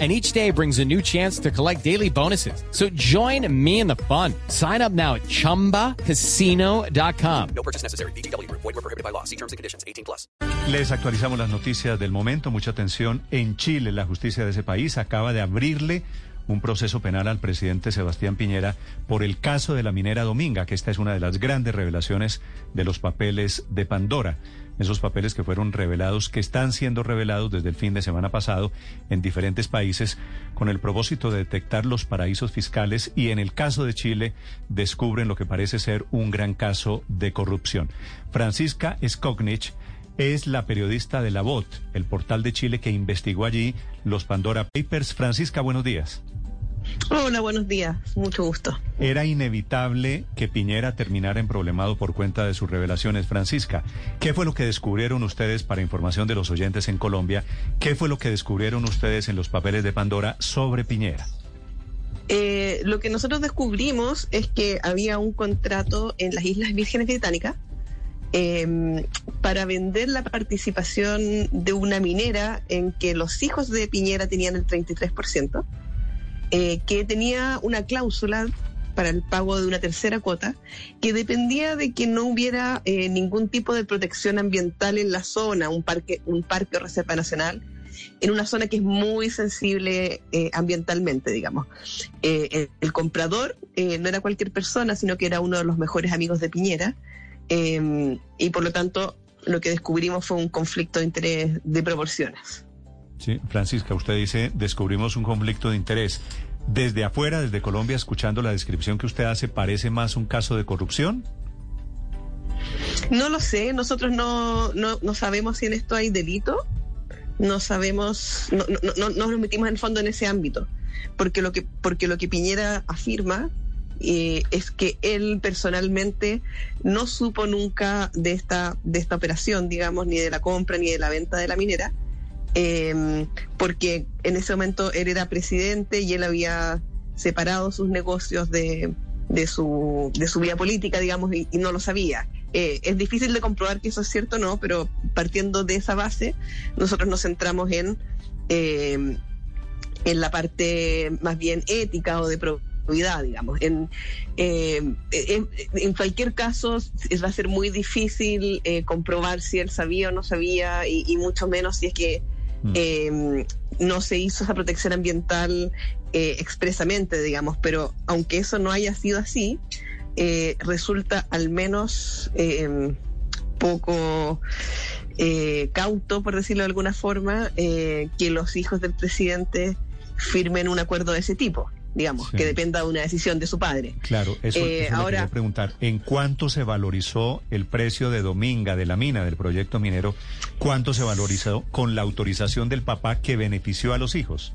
and each day brings a new chance to collect daily bonuses. So join me in the fun. Sign up now at ChumbaCasino.com. No purchase necessary. BGW. Void were prohibited by law. See terms and conditions. 18 plus. Les actualizamos las noticias del momento. Mucha atención. En Chile, la justicia de ese país acaba de abrirle un proceso penal al presidente Sebastián Piñera por el caso de la minera Dominga, que esta es una de las grandes revelaciones de los papeles de Pandora. Esos papeles que fueron revelados, que están siendo revelados desde el fin de semana pasado en diferentes países con el propósito de detectar los paraísos fiscales y en el caso de Chile descubren lo que parece ser un gran caso de corrupción. Francisca Skognich es la periodista de La Voz, el portal de Chile que investigó allí los Pandora Papers. Francisca, buenos días. Hola, buenos días. Mucho gusto. Era inevitable que Piñera terminara en problemado por cuenta de sus revelaciones. Francisca, ¿qué fue lo que descubrieron ustedes para información de los oyentes en Colombia? ¿Qué fue lo que descubrieron ustedes en los papeles de Pandora sobre Piñera? Eh, lo que nosotros descubrimos es que había un contrato en las Islas Vírgenes Británicas eh, para vender la participación de una minera en que los hijos de Piñera tenían el 33%, eh, que tenía una cláusula para el pago de una tercera cuota, que dependía de que no hubiera eh, ningún tipo de protección ambiental en la zona, un parque, un parque o reserva nacional, en una zona que es muy sensible eh, ambientalmente, digamos. Eh, el comprador no era cualquier persona, sino que era uno de los mejores amigos de Piñera, y por lo tanto lo que descubrimos fue un conflicto de interés de proporciones. Sí, Francisca, usted dice, descubrimos un conflicto de interés. Desde afuera, desde Colombia, escuchando la descripción que usted hace, ¿parece más un caso de corrupción? No lo sé, nosotros no, no, no sabemos si en esto hay delito, no sabemos, no, no, no, no nos metimos en el fondo en ese ámbito, porque lo que, porque lo que Piñera afirma eh, es que él personalmente no supo nunca de esta, de esta operación, digamos, ni de la compra ni de la venta de la minera, eh, porque en ese momento él era presidente y él había separado sus negocios de, de, su, de su vida política, digamos, y, no lo sabía. Eh, es difícil de comprobar que eso es cierto o no, pero partiendo de esa base, nosotros nos centramos en, eh, en la parte más bien ética o de probidad, digamos. En, eh, en, cualquier caso, va a ser muy difícil eh, comprobar si él sabía o no sabía, y mucho menos si es que eh, no se hizo esa protección ambiental eh, expresamente, digamos, pero aunque eso no haya sido así, eh, resulta al menos eh, poco cauto, por decirlo de alguna forma, que los hijos del presidente firmen un acuerdo de ese tipo digamos, sí. que dependa de una decisión de su padre. Claro, eso, eh, eso ahora, quería preguntar. ¿En cuánto se valorizó el precio de Dominga, de la mina, del proyecto minero? ¿Cuánto se valorizó con la autorización del papá que benefició a los hijos?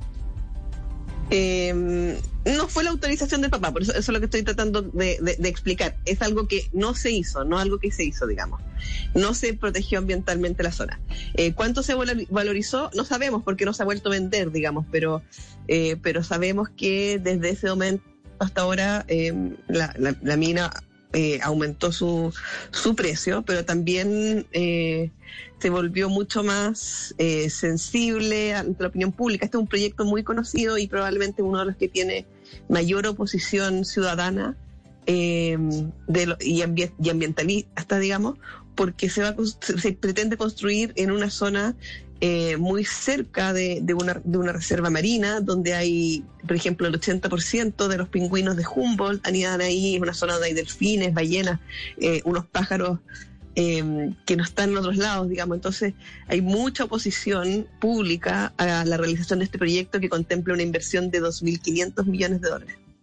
Eh, no fue la autorización del papá, por eso, eso es lo que estoy tratando de, explicar. Es algo que no se hizo, no algo que se hizo, digamos. No se protegió ambientalmente la zona. Eh, ¿Cuánto se valorizó? No sabemos porque no se ha vuelto a vender, digamos, pero, eh, sabemos que desde ese momento hasta ahora la, la, mina eh, aumentó su, su precio, pero también eh, se volvió mucho más eh, sensible ante la opinión pública. Este es un proyecto muy conocido y probablemente uno de los que tiene mayor oposición ciudadana eh, de lo, y, ambi y ambientalista, digamos, porque se, va, se pretende construir en una zona eh, muy cerca de, de, una, de una reserva marina, donde hay, por ejemplo, el 80% de los pingüinos de Humboldt anidan ahí, es una zona donde hay delfines, ballenas, eh, unos pájaros eh, que no están en otros lados, digamos. Entonces, hay mucha oposición pública a la realización de este proyecto que contempla una inversión de 2.500 millones de dólares.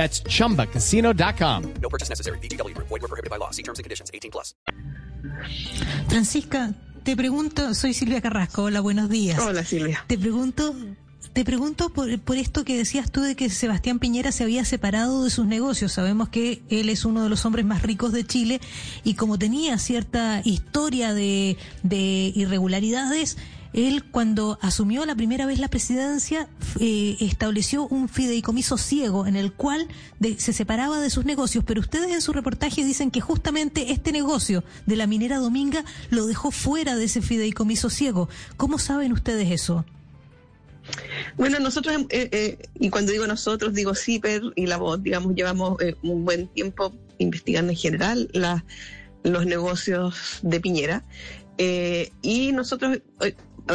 That's chumbacasino.com. No purchase necessary. VGW Group. Void were prohibited by law. See terms and conditions. 18 plus. Francisca, te pregunto, soy Silvia Carrasco, hola, buenos días. Hola Silvia. Te pregunto, te pregunto por, por esto que decías tú de que Sebastián Piñera se había separado de sus negocios. Sabemos que él es uno de los hombres más ricos de Chile y como tenía cierta historia de, de irregularidades, él cuando asumió la primera vez la presidencia eh, estableció un fideicomiso ciego en el cual se separaba de sus negocios, pero ustedes en su reportaje dicen que justamente este negocio de la minera Dominga lo dejó fuera de ese fideicomiso ciego. ¿Cómo saben ustedes eso? Bueno, nosotros, eh, eh, y cuando digo nosotros, digo CIPER y la voz, digamos, llevamos eh, un buen tiempo investigando en general los negocios de Piñera. Eh, y nosotros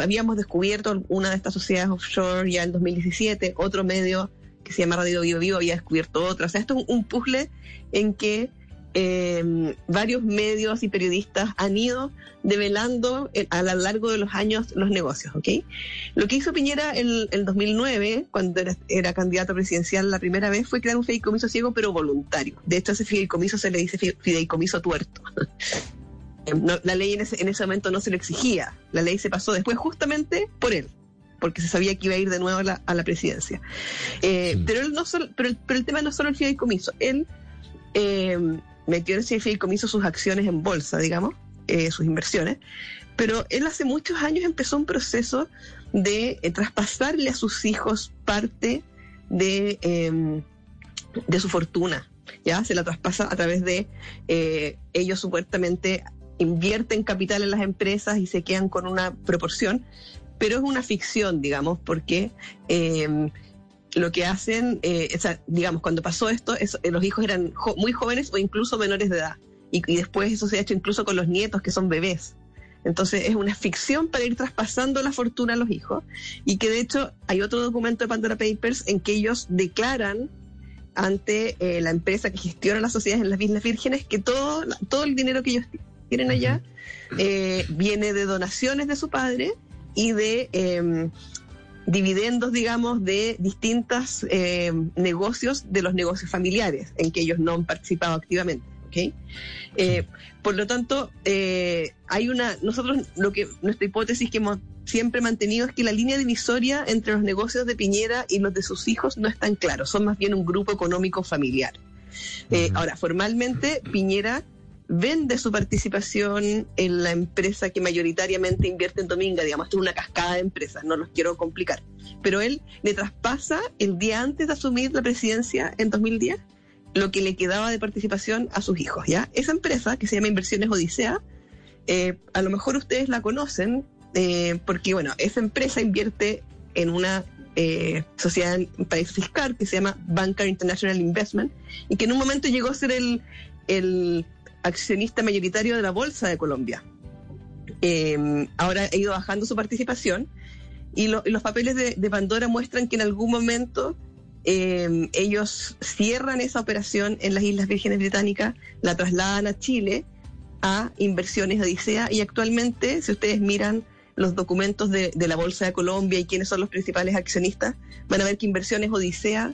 habíamos descubierto una de estas sociedades offshore ya en 2017, otro medio que se llama Radio Vivo Vivo había descubierto otra. O sea, esto es un puzzle en que eh, varios medios y periodistas han ido develando a lo largo de los años los negocios, ¿ok? Lo que hizo Piñera en el 2009, cuando era, era candidato presidencial la primera vez, fue crear un fideicomiso ciego, pero voluntario. De hecho, ese fideicomiso se le dice fi- fideicomiso tuerto. No, la ley en ese, en ese momento no se lo exigía. La ley se pasó después justamente por él, porque se sabía que iba a ir de nuevo a la, a la presidencia. Eh, Sí. pero, él no solo- pero, el- pero el tema no es solo el fideicomiso. Él eh, metió en ese fideicomiso sus acciones en bolsa, digamos, eh, sus inversiones. Pero él hace muchos años empezó un proceso de traspasarle a sus hijos parte de, eh, de su fortuna. Ya se la traspasa a través de ellos supuestamente invierten capital en las empresas y se quedan con una proporción, pero es una ficción, digamos, porque eh, lo que hacen, eh, o sea, digamos, cuando pasó esto, es- eh, los hijos eran muy jóvenes o incluso menores de edad. Y, después eso se ha hecho incluso con los nietos que son bebés. Entonces es una ficción para ir traspasando la fortuna a los hijos. Y que de hecho hay otro documento de Pandora Papers en que ellos declaran ante la empresa que gestiona las sociedades en las Islas Vírgenes que todo, todo el dinero que ellos t- tienen allá eh, viene de donaciones de su padre y de eh, dividendos, digamos, de distintos eh, negocios, de los negocios familiares en que ellos no han participado activamente. ¿ok? Eh, por lo tanto, eh, hay una, nosotros lo que, nuestra hipótesis que hemos siempre mantenido es que la línea divisoria entre los negocios de Piñera y los de sus hijos no es tan claro, son más bien un grupo económico familiar. Eh. Ahora, formalmente, Piñera vende su participación en la empresa que mayoritariamente invierte en Dominga, digamos, esto es una cascada de empresas, no los quiero complicar, pero él le traspasa el día antes de asumir la presidencia en 2010 lo que le quedaba de participación a sus hijos, ¿ya? Esa empresa, que se llama Inversiones Odisea, eh, a lo mejor ustedes la conocen, eh, porque, bueno, esa empresa invierte en una eh, sociedad en país fiscal que se llama Banker International Investment y que en un momento llegó a ser el accionista mayoritario de la Bolsa de Colombia. Eh, ahora ha ido bajando su participación y, lo- y los papeles de, de Pandora muestran que en algún momento eh, ellos cierran esa operación en las Islas Vírgenes Británicas, la trasladan a Chile a Inversiones Odisea y actualmente, si ustedes miran los documentos de, de la Bolsa de Colombia y quiénes son los principales accionistas, van a ver que Inversiones Odisea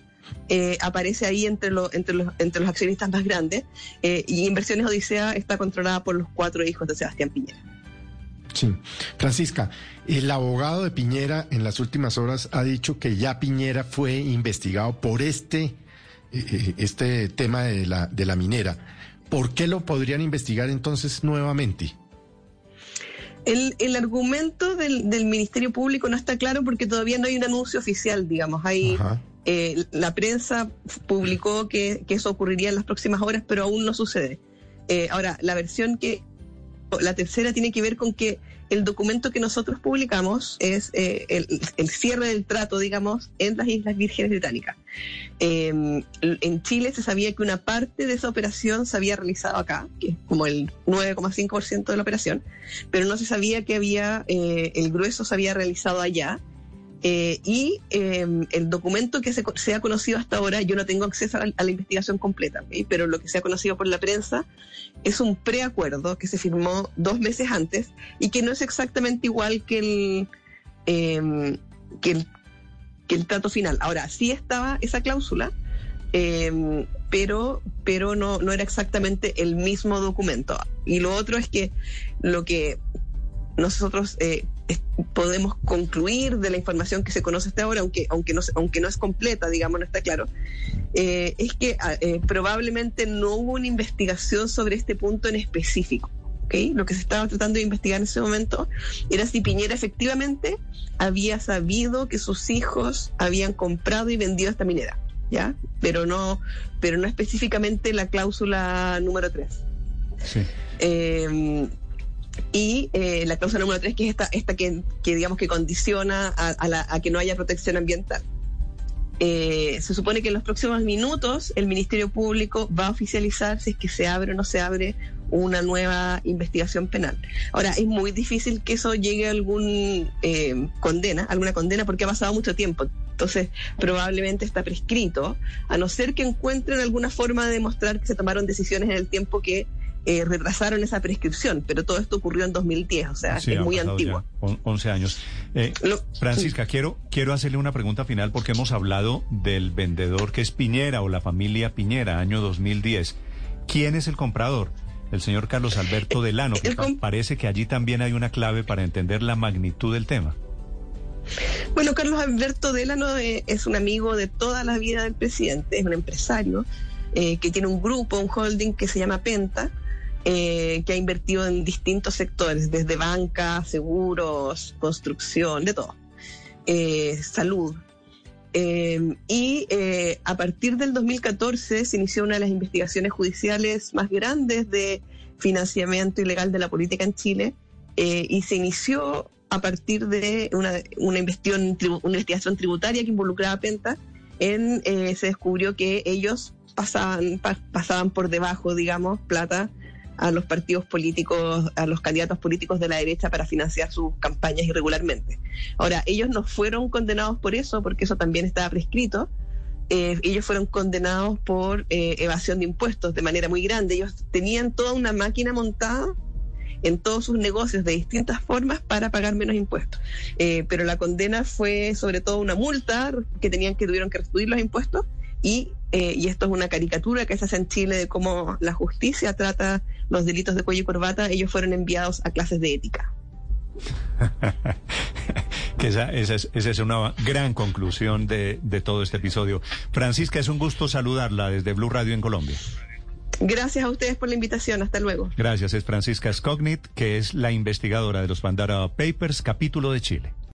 eh, aparece ahí entre, lo- entre, los, entre los accionistas más grandes eh, y Inversiones Odisea está controlada por los cuatro hijos de Sebastián Piñera. Sí. Francisca, el abogado de Piñera en las últimas horas ha dicho que ya Piñera fue investigado por este, eh, este tema de la, de la minera. ¿Por qué lo podrían investigar entonces nuevamente? El, el argumento del, del Ministerio Público no está claro porque todavía no hay un anuncio oficial, digamos. Hay, Ajá. Eh, la prensa publicó que, que eso ocurriría en las próximas horas, pero aún no sucede. Eh, ahora, la versión que, la tercera tiene que ver con que el documento que nosotros publicamos es eh, el, el cierre del trato, digamos, en las Islas Vírgenes Británicas. Eh, en Chile se sabía que una parte de esa operación se había realizado acá, que es como el 9,5% de la operación, pero no se sabía que había, eh, el grueso se había realizado allá. Eh, y eh, el documento que se, ha conocido hasta ahora, yo no tengo acceso a la, investigación completa, pero lo que se ha conocido por la prensa es un preacuerdo que se firmó dos meses antes y que no es exactamente igual que el, eh, que el trato final. Ahora, sí estaba esa cláusula, eh, pero, pero no, no era exactamente el mismo documento. Y lo otro es que lo que nosotros eh, podemos concluir de la información que se conoce hasta ahora, aunque, aunque, no, aunque no es completa, digamos, no está claro, eh, es que ah, eh, probablemente no hubo una investigación sobre este punto en específico. ¿ok? Lo que se estaba tratando de investigar en ese momento era si Piñera efectivamente había sabido que sus hijos habían comprado y vendido esta minera, ¿ya? Pero no, pero no específicamente la cláusula número 3. Sí. Eh, y eh, la cláusula número 3, que es esta, esta que, digamos que condiciona a, a la- a que no haya protección ambiental. Eh, se supone que en los próximos minutos el Ministerio Público va a oficializar si es que se abre o no se abre una nueva investigación penal. Ahora, es muy difícil que eso llegue a algún eh, condena, alguna condena, porque ha pasado mucho tiempo. Entonces, probablemente está prescrito, a no ser que encuentren alguna forma de demostrar que se tomaron decisiones en el tiempo que eh, retrasaron esa prescripción. Pero todo esto ocurrió en 2010, o sea, Sí, es muy antigua. ya on- 11 años. Eh, Lo- Francisca, quiero, quiero hacerle una pregunta final porque hemos hablado del vendedor que es Piñera o la familia Piñera, año 2010. ¿Quién es el comprador? El señor Carlos Alberto Delano, que parece que allí también hay una clave para entender la magnitud del tema. Bueno, Carlos Alberto Delano eh, es un amigo de toda la vida del presidente, es un empresario eh, que tiene un grupo, un holding que se llama Penta, eh, que ha invertido en distintos sectores, desde banca, seguros, construcción, de todo, eh, salud. Eh, y eh, a partir del 2014 se inició una de las investigaciones judiciales más grandes de financiamiento ilegal de la política en Chile eh, y se inició a partir de una, una, investigación, una investigación tributaria que involucraba a Penta. En, eh, se descubrió que ellos pasaban, pa- pasaban por debajo, digamos, plata a los partidos políticos, a los candidatos políticos de la derecha para financiar sus campañas irregularmente. Ahora, ellos no fueron condenados por eso, porque eso también estaba prescrito. Eh, ellos fueron condenados por eh, evasión de impuestos de manera muy grande. Ellos tenían toda una máquina montada en todos sus negocios de distintas formas para pagar menos impuestos. Eh, pero la condena fue sobre todo una multa que tenían que tuvieron que restituir los impuestos y, eh, y esto es una caricatura que se hace en Chile de cómo la justicia trata los delitos de cuello y corbata. Ellos fueron enviados a clases de ética. que esa, esa, es, esa es una gran conclusión de, de todo este episodio. Francisca, es un gusto saludarla desde Blue Radio en Colombia. Gracias a ustedes por la invitación. Hasta luego. Gracias, es Francisca Scognit, que es la investigadora de los Pandara Papers, capítulo de Chile.